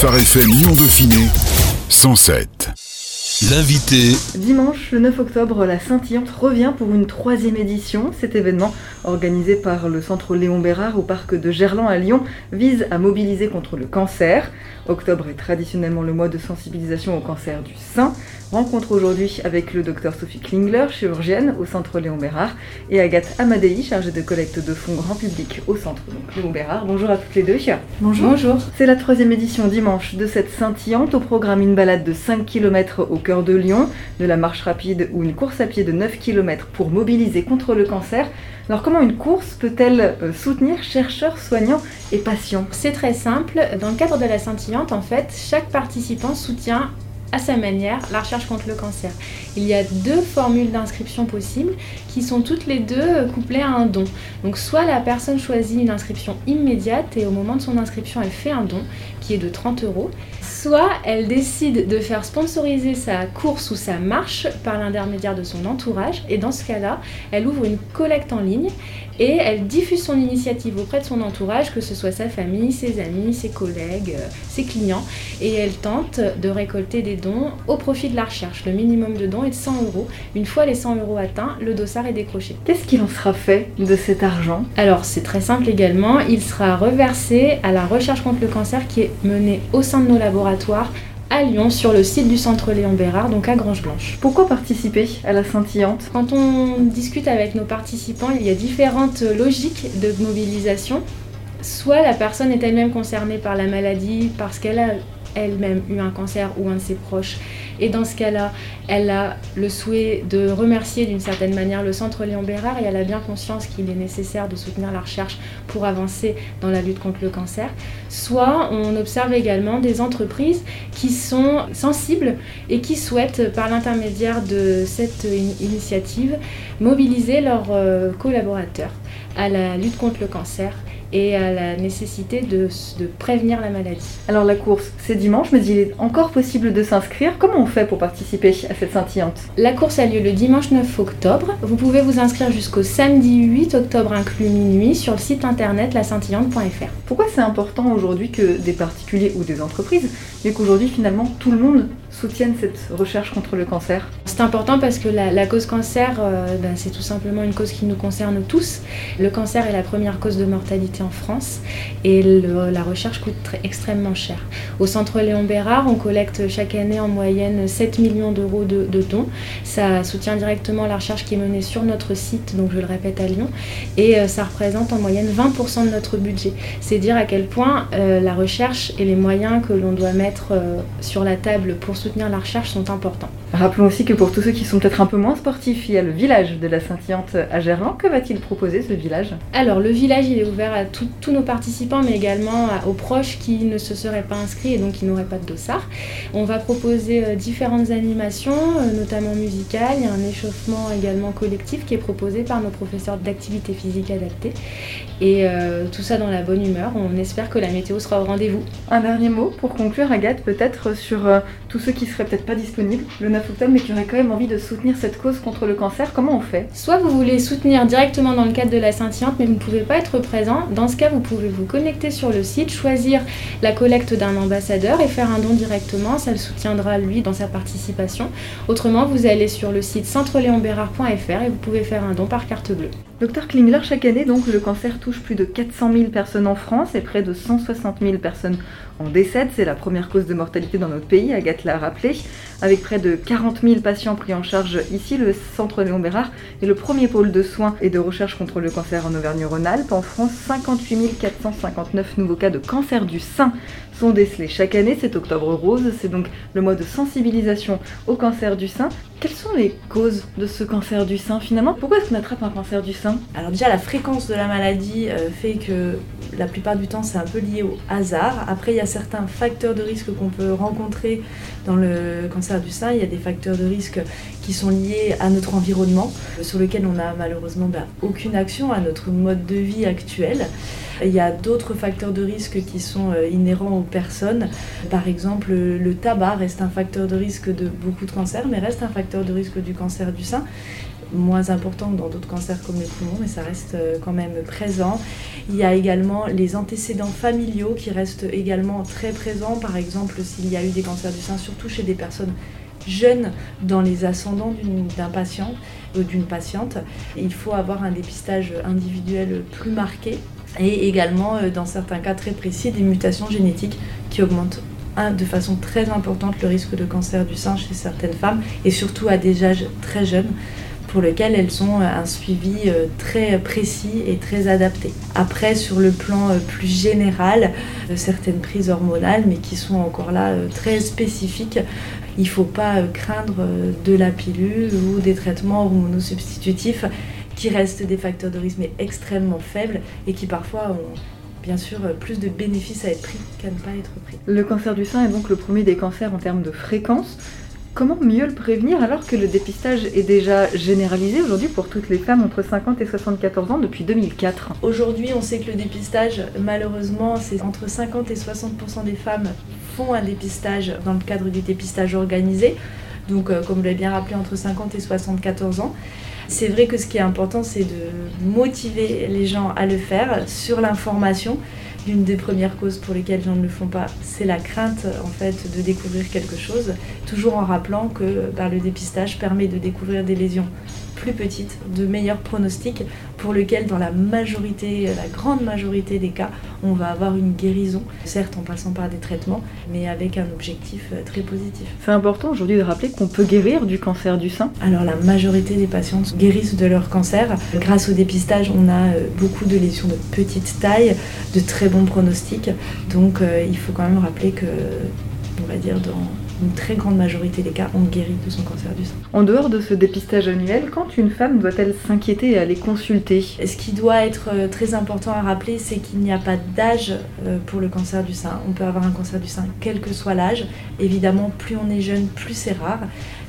Phare FM Lyon Dauphiné 107. L'invité. Dimanche, le 9 octobre, la Scintillante revient pour une troisième édition. Cet événement, organisé par le Centre Léon Bérard au parc de Gerland à Lyon, vise à mobiliser contre le cancer. Octobre est traditionnellement le mois de sensibilisation au cancer du sein. Rencontre aujourd'hui avec le docteur Sophie Klingler, chirurgienne au Centre Léon Bérard, et Agathe Amadei, chargée de collecte de fonds grand public au Centre Léon Bérard. Bonjour à toutes les deux. Bonjour. Bonjour. C'est la troisième édition dimanche de cette scintillante. Au programme, une balade de 5 km au cœur de Lyon, de la marche rapide ou une course à pied de 9 km pour mobiliser contre le cancer. Alors comment une course peut-elle euh, soutenir chercheurs, soignants et patients? C'est très simple. Dans le cadre de la scintillante, en fait, chaque participant soutient à sa manière la recherche contre le cancer. Il y a deux formules d'inscription possibles qui sont toutes les deux couplées à un don. Donc soit la personne choisit une inscription immédiate et au moment de son inscription elle fait un don qui est de 30 euros, soit elle décide de faire sponsoriser sa course ou sa marche par l'intermédiaire de son entourage et dans ce cas-là elle ouvre une collecte en ligne et elle diffuse son initiative auprès de son entourage, que ce soit sa famille, ses amis, ses collègues, euh, ses clients, et elle tente de récolter des dons au profit de la recherche. Le minimum de dons est de 100 euros. Une fois les 100 euros atteints, le dossard est décroché. Qu'est-ce qu'il en sera fait de cet argent? Alors c'est très simple également, il sera reversé à la recherche contre le cancer qui est menée au sein de nos laboratoires à Lyon, sur le site du centre Léon Bérard, donc à Grange Blanche. Pourquoi participer à la scintillante? Quand on discute avec nos participants, il y a différentes logiques de mobilisation. Soit la personne est elle-même concernée par la maladie parce qu'elle a elle-même eu un cancer ou un de ses proches. Et dans ce cas-là, elle a le souhait de remercier d'une certaine manière le Centre Léon Bérard et elle a bien conscience qu'il est nécessaire de soutenir la recherche pour avancer dans la lutte contre le cancer. Soit on observe également des entreprises qui sont sensibles et qui souhaitent, par l'intermédiaire de cette initiative, mobiliser leurs euh, collaborateurs à la lutte contre le cancer et à la nécessité de, prévenir la maladie. Alors la course, c'est dimanche, mais il est encore possible de s'inscrire. Comment on fait pour participer à cette scintillante? La course a lieu le dimanche 9 octobre. Vous pouvez vous inscrire jusqu'au samedi 8 octobre inclus minuit sur le site internet lascintillante.fr. Pourquoi c'est important aujourd'hui que des particuliers ou des entreprises, mais qu'aujourd'hui finalement tout le monde soutienne cette recherche contre le cancer? C'est important parce que la, cause cancer, euh, ben, c'est tout simplement une cause qui nous concerne tous. Le cancer est la première cause de mortalité en France et la recherche coûte extrêmement cher. Au centre Léon Bérard, on collecte chaque année en moyenne 7 millions d'euros de, dons. Ça soutient directement la recherche qui est menée sur notre site, donc je le répète à Lyon, et euh, ça représente en moyenne 20% de notre budget. C'est dire à quel point euh, la recherche et les moyens que l'on doit mettre sur la table pour soutenir la recherche sont importants. Rappelons aussi que pour tous ceux qui sont peut-être un peu moins sportifs, il y a le village de la Scintillante à Gerland. Que va-t-il proposer ce village? Alors le village il est ouvert à tous nos participants mais également aux proches qui ne se seraient pas inscrits et donc qui n'auraient pas de dossard. On va proposer euh, différentes animations, euh, notamment musicales. Il y a un échauffement également collectif qui est proposé par nos professeurs d'activité physique adaptée. Et euh, tout ça dans la bonne humeur. On espère que la météo sera au rendez-vous. Un dernier mot pour conclure, Agathe, peut-être sur tous ceux qui seraient peut-être pas disponibles le 9 octobre mais qui auraient quand même envie de soutenir cette cause contre le cancer. Comment on fait? Soit vous voulez soutenir directement dans le cadre de la scintillante mais vous ne pouvez pas être présent. Dans ce cas, vous pouvez vous connecter sur le site, choisir la collecte d'un ambassadeur et faire un don directement. Ça le soutiendra lui dans sa participation. Autrement, vous allez sur le site centreleonbérard.fr et vous pouvez faire un don par carte bleue. Docteur Klingler, chaque année, donc, le cancer touche plus de 400 000 personnes en France et près de 160 000 personnes en décèdent. C'est la première cause de mortalité dans notre pays, Agathe l'a rappelé. Avec près de 40 000 patients pris en charge ici, le Centre Léon Bérard est le premier pôle de soins et de recherche contre le cancer en Auvergne-Rhône-Alpes. En France, 58 459 nouveaux cas de cancer du sein sont décelés chaque année. C'est Octobre Rose, c'est donc le mois de sensibilisation au cancer du sein. Quelles sont les causes de ce cancer du sein finalement? Pourquoi est-ce qu'on attrape un cancer du sein? Alors déjà la fréquence de la maladie euh, fait que la plupart du temps c'est un peu lié au hasard. Après il y a certains facteurs de risque qu'on peut rencontrer dans le cancer du sein. Il y a des facteurs de risque qui sont liés à notre environnement sur lequel on n'a malheureusement ben, aucune action, à notre mode de vie actuel. Il y a d'autres facteurs de risque qui sont euh, inhérents aux personnes. Par exemple, le tabac reste un facteur de risque de beaucoup de cancers, mais reste un facteur de risque du cancer du sein. Moins important que dans d'autres cancers comme le poumon, mais ça reste euh, quand même présent. Il y a également les antécédents familiaux qui restent également très présents. Par exemple, s'il y a eu des cancers du sein, surtout chez des personnes jeunes dans les ascendants d'un patient ou d'une patiente, il faut avoir un dépistage individuel plus marqué et également, euh, dans certains cas très précis, des mutations génétiques qui augmentent de façon très importante le risque de cancer du sein chez certaines femmes et surtout à des âges très jeunes pour lesquels elles ont un suivi euh, très précis et très adapté. Après, sur le plan euh, plus général, certaines prises hormonales, mais qui sont encore là très spécifiques, il ne faut pas craindre de la pilule ou des traitements hormonosubstitutifs qui restent des facteurs de risque mais extrêmement faibles et qui parfois ont bien sûr plus de bénéfices à être pris qu'à ne pas être pris. Le cancer du sein est donc le premier des cancers en termes de fréquence. Comment mieux le prévenir alors que le dépistage est déjà généralisé aujourd'hui pour toutes les femmes entre 50 et 74 ans depuis 2004 Aujourd'hui, on sait que le dépistage, malheureusement, c'est entre 50 et 60% des femmes font un dépistage dans le cadre du dépistage organisé. Donc, euh, comme vous l'avez bien rappelé, entre 50 et 74 ans. C'est vrai que ce qui est important, c'est de motiver les gens à le faire sur l'information. L'une des premières causes pour lesquelles les gens ne le font pas, c'est la crainte en fait de découvrir quelque chose, toujours en rappelant que bah, le dépistage permet de découvrir des lésions plus petites, de meilleurs pronostics, pour lequel dans la majorité, la grande majorité des cas, on va avoir une guérison, certes en passant par des traitements, mais avec un objectif euh, très positif. C'est important aujourd'hui de rappeler qu'on peut guérir du cancer du sein. Alors la majorité des patientes guérissent de leur cancer. Grâce au dépistage, on a euh, beaucoup de lésions de petite taille, de très bons pronostics. Donc euh, il faut quand même rappeler que, on va dire, dans une très grande majorité des cas, on guérit de son cancer du sein. En dehors de ce dépistage annuel, quand une femme doit-elle s'inquiéter et aller consulter? Ce qui doit être euh, très important à rappeler, c'est qu'il n'y a pas d'âge euh, pour le cancer du sein. On peut avoir un cancer du sein quel que soit l'âge. Évidemment, plus on est jeune, plus c'est rare.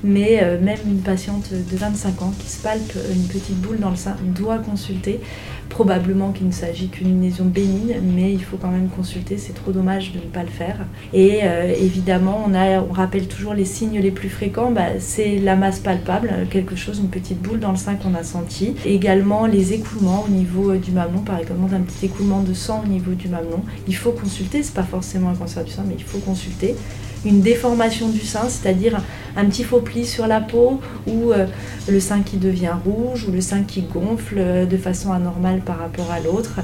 Mais euh, même une patiente de 25 ans qui se palpe une petite boule dans le sein doit consulter Probablement qu'il ne s'agit qu'une lésion bénigne, mais il faut quand même consulter, c'est trop dommage de ne pas le faire. Et euh, évidemment, on, a, on rappelle toujours les signes les plus fréquents, bah, c'est la masse palpable, quelque chose, une petite boule dans le sein qu'on a senti. Également les écoulements au niveau euh, du mamelon, par exemple un petit écoulement de sang au niveau du mamelon. Il faut consulter, c'est pas forcément un cancer du sein, mais il faut consulter une déformation du sein, c'est-à-dire un petit faux pli sur la peau ou euh, le sein qui devient rouge ou le sein qui gonfle euh, de façon anormale par rapport à l'autre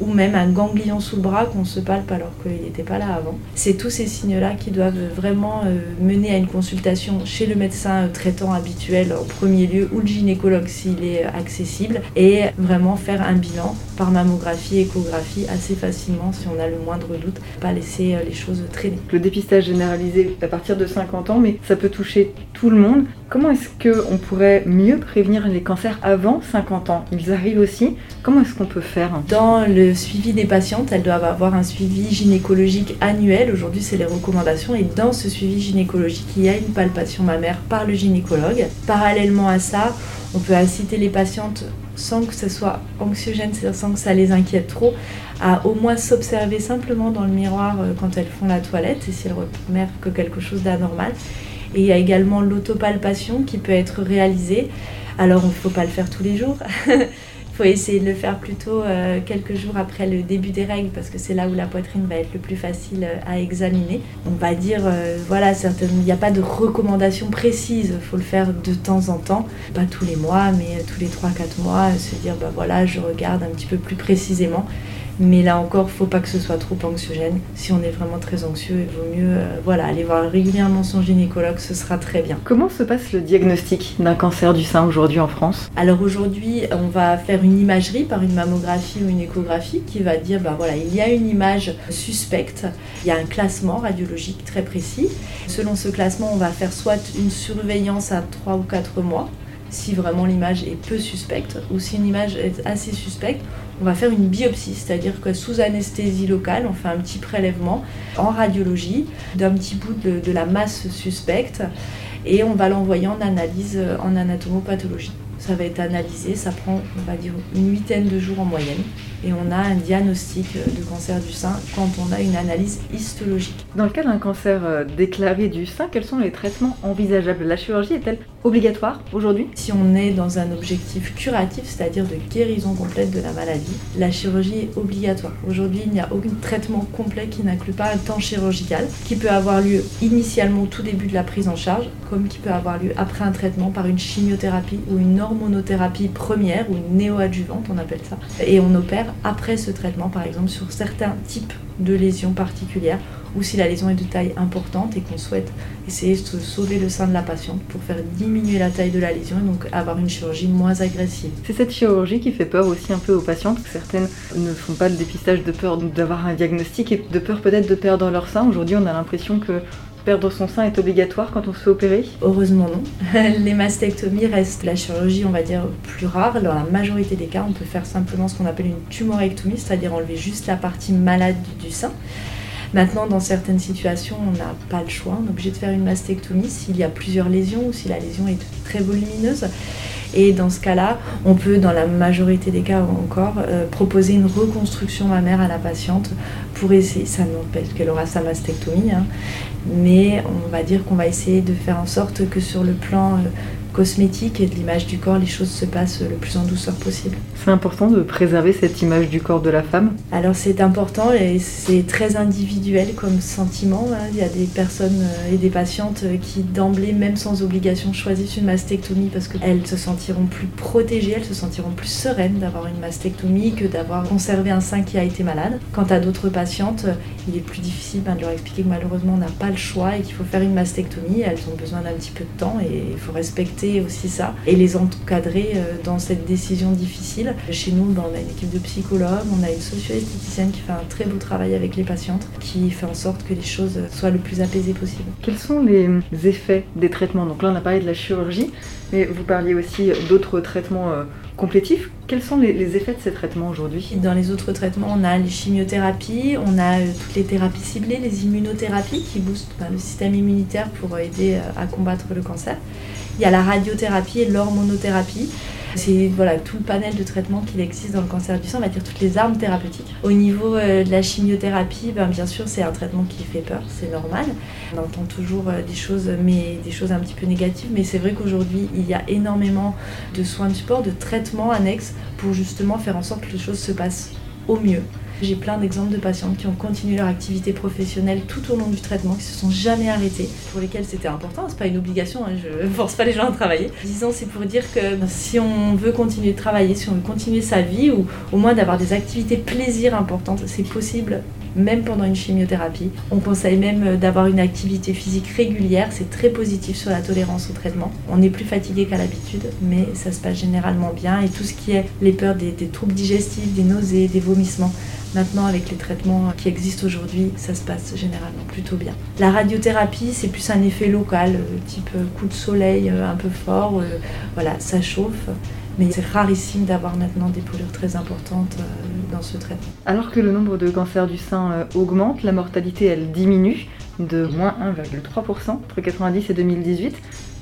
ou même un ganglion sous le bras qu'on se palpe alors qu'il n'était pas là avant. C'est tous ces signes-là qui doivent vraiment euh, mener à une consultation chez le médecin traitant habituel en premier lieu ou le gynécologue s'il est accessible et vraiment faire un bilan par mammographie, échographie assez facilement si on a le moindre doute, pas laisser les choses traîner. Le dépistage général à partir de 50 ans, mais ça peut toucher tout le monde. Comment est-ce qu'on pourrait mieux prévenir les cancers avant 50 ans? Ils arrivent aussi. Comment est-ce qu'on peut faire? Dans le suivi des patientes, elles doivent avoir un suivi gynécologique annuel. Aujourd'hui, c'est les recommandations. Et dans ce suivi gynécologique, il y a une palpation mammaire par le gynécologue. Parallèlement à ça, on peut inciter les patientes sans que ce soit anxiogène, sans que ça les inquiète trop, à au moins s'observer simplement dans le miroir euh, quand elles font la toilette et si elles remarquent quelque chose d'anormal. Et il y a également l'autopalpation qui peut être réalisée. Alors il ne faut pas le faire tous les jours. Faut essayer de le faire plutôt euh, quelques jours après le début des règles parce que c'est là où la poitrine va être le plus facile euh, à examiner. On va dire, voilà, il n'y a pas de recommandation précise. Il faut le faire de temps en temps, pas tous les mois, mais tous les 3-4 mois, se dire, bah voilà, je regarde un petit peu plus précisément. Mais là encore, faut pas que ce soit trop anxiogène. Si on est vraiment très anxieux, il vaut mieux euh, voilà, aller voir régulièrement son gynécologue, ce sera très bien. Comment se passe le diagnostic d'un cancer du sein aujourd'hui en France? Alors aujourd'hui, on va faire une imagerie par une mammographie ou une échographie qui va dire bah voilà, il y a une image suspecte, il y a un classement radiologique très précis. Selon ce classement, on va faire soit une surveillance à 3 ou 4 mois si vraiment l'image est peu suspecte ou si une image est assez suspecte, on va faire une biopsie, c'est-à-dire que sous anesthésie locale, on fait un petit prélèvement en radiologie d'un petit bout de, la masse suspecte et on va l'envoyer en analyse en anatomopathologie. Ça va être analysé, ça prend, on va dire, une huitaine de jours en moyenne. Et on a un diagnostic de cancer du sein quand on a une analyse histologique. Dans le cas d'un cancer euh, déclaré du sein, quels sont les traitements envisageables? La chirurgie est-elle obligatoire aujourd'hui? Si on est dans un objectif curatif, c'est-à-dire de guérison complète de la maladie, la chirurgie est obligatoire. Aujourd'hui, il n'y a aucun traitement complet qui n'inclut pas un temps chirurgical, qui peut avoir lieu initialement au tout début de la prise en charge, comme qui peut avoir lieu après un traitement par une chimiothérapie ou une hormonothérapie première ou néo-adjuvante, on appelle ça. Et on opère après ce traitement, par exemple, sur certains types de lésions particulières ou si la lésion est de taille importante et qu'on souhaite essayer de sauver le sein de la patiente pour faire diminuer la taille de la lésion et donc avoir une chirurgie moins agressive. C'est cette chirurgie qui fait peur aussi un peu aux patientes. Certaines ne font pas le dépistage de peur d'avoir un diagnostic et de peur peut-être de perdre leur sein. Aujourd'hui, on a l'impression que perdre son sein est obligatoire quand on se fait opérer Heureusement non. Les mastectomies restent la chirurgie, on va dire, plus rare. Dans la majorité des cas, on peut faire simplement ce qu'on appelle une tumorectomie, c'est-à-dire enlever juste la partie malade du sein. Maintenant, dans certaines situations, on n'a pas le choix. On est obligé de faire une mastectomie s'il y a plusieurs lésions ou si la lésion est très volumineuse. Et dans ce cas-là, on peut, dans la majorité des cas encore, euh, proposer une reconstruction mammaire à la patiente pour essayer, ça n'empêche qu'elle aura sa mastectomie, hein. mais on va dire qu'on va essayer de faire en sorte que sur le plan euh, cosmétique et de l'image du corps, les choses se passent le plus en douceur possible. C'est important de préserver cette image du corps de la femme Alors c'est important et c'est très individuel comme sentiment. Hein. Il y a des personnes euh, et des patientes euh, qui d'emblée, même sans obligation, choisissent une mastectomie parce qu'elles se sentiront plus protégées, elles se sentiront plus sereines d'avoir une mastectomie que d'avoir conservé un sein qui a été malade. Quant à d'autres patientes, euh, il est plus difficile ben, de leur expliquer que malheureusement on n'a pas le choix et qu'il faut faire une mastectomie. Elles ont besoin d'un petit peu de temps et il faut respecter aussi ça et les encadrer euh, dans cette décision difficile. Chez nous, ben, on a une équipe de psychologues, on a une socio-esthéticienne qui fait un très beau travail avec les patientes, qui fait en sorte que les choses soient le plus apaisées possible. Quels sont les effets des traitements? Donc là, on a parlé de la chirurgie, mais vous parliez aussi d'autres traitements euh, complétifs. Quels sont les, effets de ces traitements aujourd'hui? Dans les autres traitements, on a les chimiothérapies, on a euh, toutes les thérapies ciblées, les immunothérapies qui boostent ben, le système immunitaire pour aider à combattre le cancer. Il y a la radiothérapie et l'hormonothérapie. C'est voilà, tout le panel de traitements qu'il existe dans le cancer du sein, on va dire toutes les armes thérapeutiques. Au niveau euh, de la chimiothérapie, ben, bien sûr, c'est un traitement qui fait peur, c'est normal. On entend toujours euh, des choses, mais des choses un petit peu négatives, mais c'est vrai qu'aujourd'hui, il y a énormément de soins de support, de traitements annexes pour justement faire en sorte que les choses se passent au mieux. J'ai plein d'exemples de patientes qui ont continué leur activité professionnelle tout au long du traitement, qui se sont jamais arrêtées, pour lesquelles c'était important. C'est pas une obligation, hein, je force pas les gens à travailler. Disons, c'est pour dire que si on veut continuer de travailler, si on veut continuer sa vie, ou au moins d'avoir des activités plaisir importantes, c'est possible même pendant une chimiothérapie. On conseille même d'avoir une activité physique régulière, c'est très positif sur la tolérance au traitement. On est plus fatigué qu'à l'habitude, mais ça se passe généralement bien. Et tout ce qui est les peurs des, troubles digestifs, des nausées, des vomissements, Maintenant, avec les traitements qui existent aujourd'hui, ça se passe généralement plutôt bien. La radiothérapie, c'est plus un effet local, euh, type euh, coup de soleil euh, un peu fort. Voilà, ça chauffe. Mais c'est rarissime d'avoir maintenant des pollueurs très importantes dans ce traitement. Alors que le nombre de cancers du sein augmente, la mortalité, elle diminue de moins 1,3% entre 90 et 2018.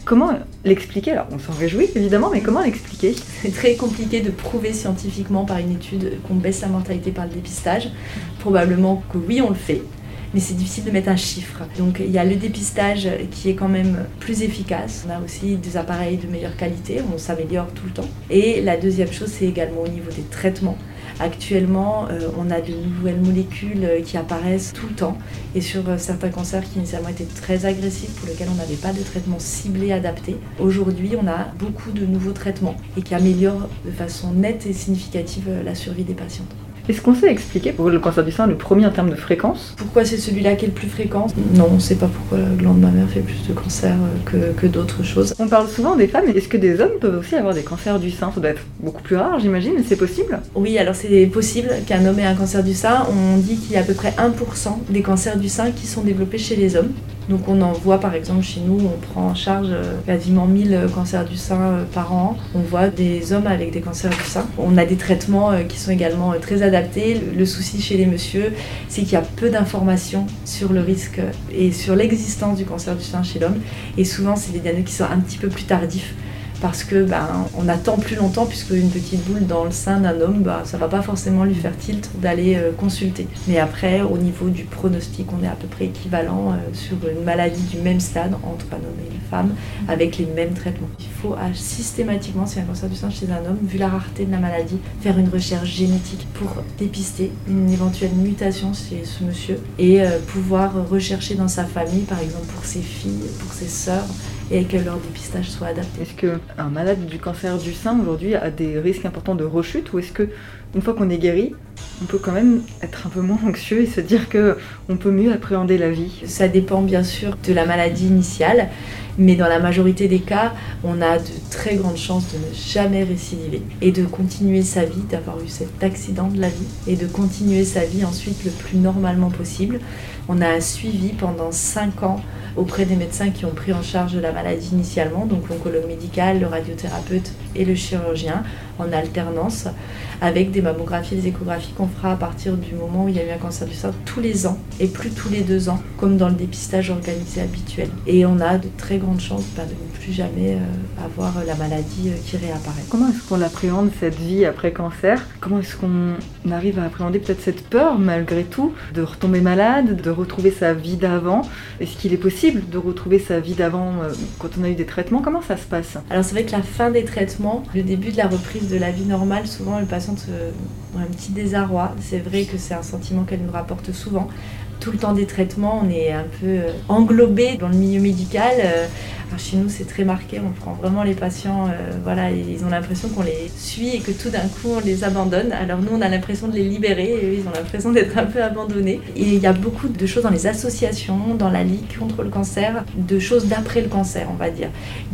Comment l'expliquer? Alors, on s'en réjouit évidemment, mais comment l'expliquer? C'est très compliqué de prouver scientifiquement par une étude qu'on baisse la mortalité par le dépistage. Probablement que oui, on le fait, mais c'est difficile de mettre un chiffre. Donc il y a le dépistage qui est quand même plus efficace. On a aussi des appareils de meilleure qualité, on s'améliore tout le temps. Et la deuxième chose, c'est également au niveau des traitements. Actuellement, euh, on a de nouvelles molécules euh, qui apparaissent tout le temps et sur euh, certains cancers qui initialement étaient très agressifs, pour lesquels on n'avait pas de traitement ciblé adapté. Aujourd'hui, on a beaucoup de nouveaux traitements et qui améliorent de façon nette et significative la survie des patientes. Est-ce qu'on sait expliquer pourquoi le cancer du sein le premier en termes de fréquence Pourquoi c'est celui-là qui est le plus fréquent Non, on ne sait pas pourquoi la glande mammaire fait plus de cancers euh, que, que d'autres choses. On parle souvent des femmes, mais est-ce que des hommes peuvent aussi avoir des cancers du sein? Ça doit être beaucoup plus rare, j'imagine, mais c'est possible? Oui, alors c'est possible qu'un homme ait un cancer du sein. On dit qu'il y a à peu près 1% des cancers du sein qui sont développés chez les hommes. Donc on en voit par exemple chez nous, on prend en charge euh, quasiment 1000 euh, cancers du sein euh, par an. On voit des hommes avec des cancers du sein. On a des traitements qui sont également très adaptés. Le souci chez les messieurs, c'est qu'il y a peu d'informations sur le risque et sur l'existence du cancer du sein chez l'homme. Et souvent, c'est des diagnostics qui sont un petit peu plus tardifs parce que ben, on attend plus longtemps puisque une petite boule dans le sein d'un homme, ben, ça va pas forcément lui faire tilt d'aller euh, consulter. Mais après, au niveau du pronostic, on est à peu près équivalent euh, sur une maladie du même stade entre un homme et une femme avec les mêmes traitements. Il faut systématiquement, si un cancer du sein chez un homme, vu la rareté de la maladie, faire une recherche génétique pour dépister une éventuelle mutation chez ce monsieur et euh, pouvoir rechercher dans sa famille, par exemple pour ses filles, pour ses sœurs, et que leur dépistage soit adapté. Est-ce qu'un malade du cancer du sein aujourd'hui a des risques importants de rechute ou est-ce que une fois qu'on est guéri, on peut quand même être un peu moins anxieux et se dire que on peut mieux appréhender la vie? Ça dépend bien sûr de la maladie initiale, mais dans la majorité des cas, on a de très grandes chances de ne jamais récidiver et de continuer sa vie, d'avoir eu cet accident de la vie et de continuer sa vie ensuite le plus normalement possible. On a suivi pendant 5 ans auprès des médecins qui ont pris en charge la maladie initialement, donc l'oncologue médical, le radiothérapeute et le chirurgien en alternance, avec des mammographies des échographies qu'on fera à partir du moment où il y a eu un cancer du sein tous les ans et plus tous les deux ans, comme dans le dépistage organisé habituel. Et on a de très grandes chances bah, de ne plus jamais euh, avoir la maladie euh, qui réapparaît. Comment est-ce qu'on appréhende cette vie après cancer? Comment est-ce qu'on arrive à appréhender peut-être cette peur malgré tout de retomber malade, de retrouver sa vie d'avant? Est-ce qu'il est possible de retrouver sa vie d'avant euh, quand on a eu des traitements? Comment ça se passe? Alors c'est vrai que la fin des traitements, le début de la reprise de la vie normale, souvent le patient a un petit désarroi. C'est vrai que c'est un sentiment qu'elle nous rapporte souvent. Tout le temps des traitements, on est un peu euh, englobé dans le milieu médical chez nous, c'est très marqué. On prend vraiment les patients, euh, voilà, ils ont l'impression qu'on les suit et que tout d'un coup on les abandonne. Alors nous, on a l'impression de les libérer ils ont l'impression d'être un peu abandonnés. Et il y a beaucoup de choses dans les associations, dans la Ligue contre le cancer, de choses d'après le cancer, on va dire.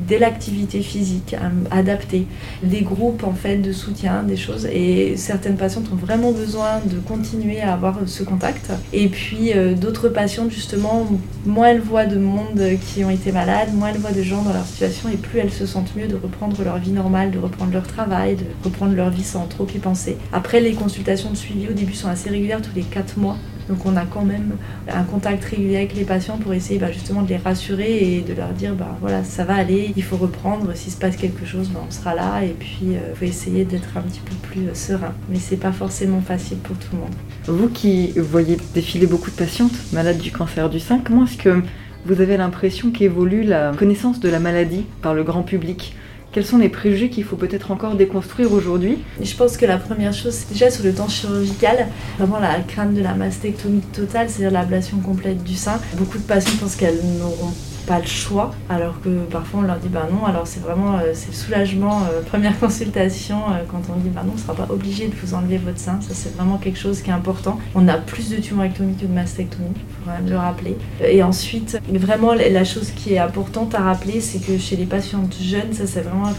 De l'activité physique hein, adaptée, des groupes en fait de soutien, des choses. Et certaines patientes ont vraiment besoin de continuer à avoir ce contact. Et puis euh, d'autres patientes, justement, moins elles voient de monde qui ont été malades, moins elles voient de gens dans leur situation et plus elles se sentent mieux de reprendre leur vie normale, de reprendre leur travail, de reprendre leur vie sans trop y penser. Après, les consultations de suivi au début sont assez régulières, tous les 4 mois. Donc on a quand même un contact régulier avec les patients pour essayer bah, justement de les rassurer et de leur dire bah voilà ça va aller, il faut reprendre, s'il se passe quelque chose bah, on sera là et puis il euh, faut essayer d'être un petit peu plus euh, serein. Mais c'est pas forcément facile pour tout le monde. Vous qui voyez défiler beaucoup de patientes malades du cancer du sein, comment est-ce que vous avez l'impression qu'évolue la connaissance de la maladie par le grand public. Quels sont les préjugés qu'il faut peut-être encore déconstruire aujourd'hui? Je pense que la première chose, c'est déjà sur le temps chirurgical, vraiment la crainte de la mastectomie totale, c'est-à-dire l'ablation complète du sein. Beaucoup de patients pensent qu'elles n'auront pas le choix, alors que parfois on leur dit bah non, alors c'est vraiment euh, c'est le soulagement, euh, première consultation, euh, quand on dit bah non, on sera pas obligé de vous enlever votre sein, ça c'est vraiment quelque chose qui est important. On a plus de tumorectomie que de mastectomie, il faut quand même le rappeler. Et ensuite, vraiment la chose qui est importante à rappeler, c'est que chez les patientes jeunes, ça c'est vraiment un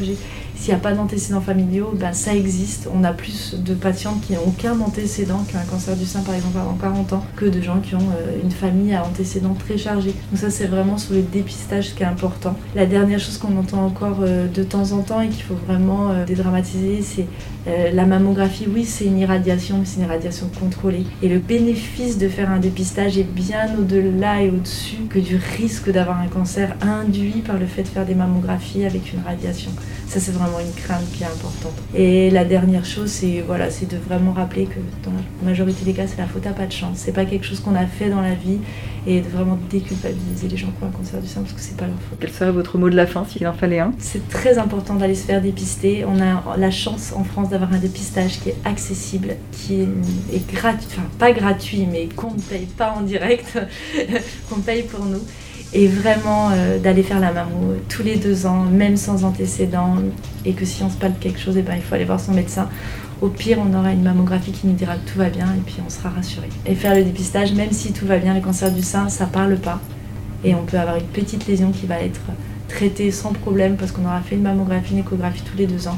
s'il n'y a pas d'antécédents familiaux, ben ça existe. On a plus de patientes qui n'ont aucun antécédent, qui ont un cancer du sein par exemple avant 40 ans, que de gens qui ont euh, une famille à antécédents très chargés. Donc ça c'est vraiment sur le dépistage qui est important. La dernière chose qu'on entend encore euh, de temps en temps et qu'il faut vraiment euh, dédramatiser, c'est la mammographie. Oui, c'est une irradiation, mais c'est une irradiation contrôlée. Et le bénéfice de faire un dépistage est bien au-delà et au-dessus que du risque d'avoir un cancer induit par le fait de faire des mammographies avec une radiation. Ça, c'est vraiment une crainte qui est importante. Et la dernière chose, c'est voilà, c'est de vraiment rappeler que dans la majorité des cas, c'est la faute à pas de chance. C'est pas quelque chose qu'on a fait dans la vie et de vraiment déculpabiliser les gens qui ont un cancer du sein parce que c'est pas leur faute. Quel serait votre mot de la fin s'il en fallait un? C'est très important d'aller se faire dépister. On a la chance en France d'avoir un dépistage qui est accessible, qui est, gratuit, enfin pas gratuit, mais qu'on ne paye pas en direct, qu'on paye pour nous et vraiment euh, d'aller faire la mammo tous les deux ans, même sans antécédents, et que si on se parle de quelque chose, et eh ben, il faut aller voir son médecin. Au pire, on aura une mammographie qui nous dira que tout va bien et puis on sera rassuré. Et faire le dépistage, même si tout va bien, le cancer du sein, ça parle pas. Et on peut avoir une petite lésion qui va être traitée sans problème parce qu'on aura fait une mammographie, une échographie tous les deux ans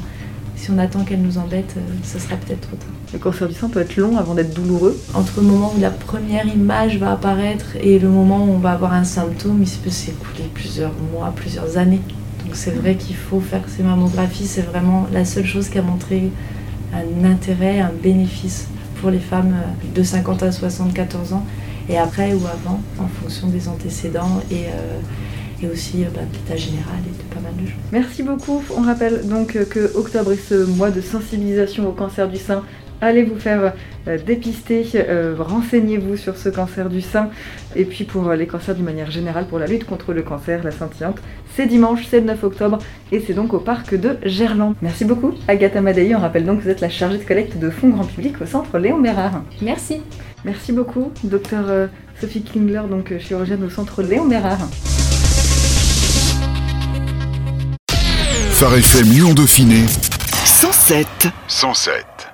si on attend qu'elle nous embête, euh, ce sera peut-être trop tard. Le cancer du sein peut être long avant d'être douloureux Entre le moment où la première image va apparaître et le moment où on va avoir un symptôme, il peut s'écouler plusieurs mois, plusieurs années. Donc c'est vrai qu'il faut faire ces mammographies, c'est vraiment la seule chose qui a montré un intérêt, un bénéfice pour les femmes euh, de 50 à 74 ans et après ou avant en fonction des antécédents et, euh, et aussi bah, d'état général et de pas mal de choses. Merci beaucoup. On rappelle donc que octobre est ce mois de sensibilisation au cancer du sein allez vous faire euh, dépister, euh, renseignez-vous sur ce cancer du sein. Et puis pour euh, les cancers d'une manière générale, pour la lutte contre le cancer, la scintillante, c'est dimanche, c'est le 9 octobre, et c'est donc au parc de Gerland. Merci beaucoup, Agatha Madei. On rappelle donc que vous êtes la chargée de collecte de fonds grand public au centre Léon Bérard. Merci. Merci beaucoup, docteur Sophie Klingler, donc chirurgienne au centre Léon Bérard. Phare FM Lyon Dauphiné. 107 107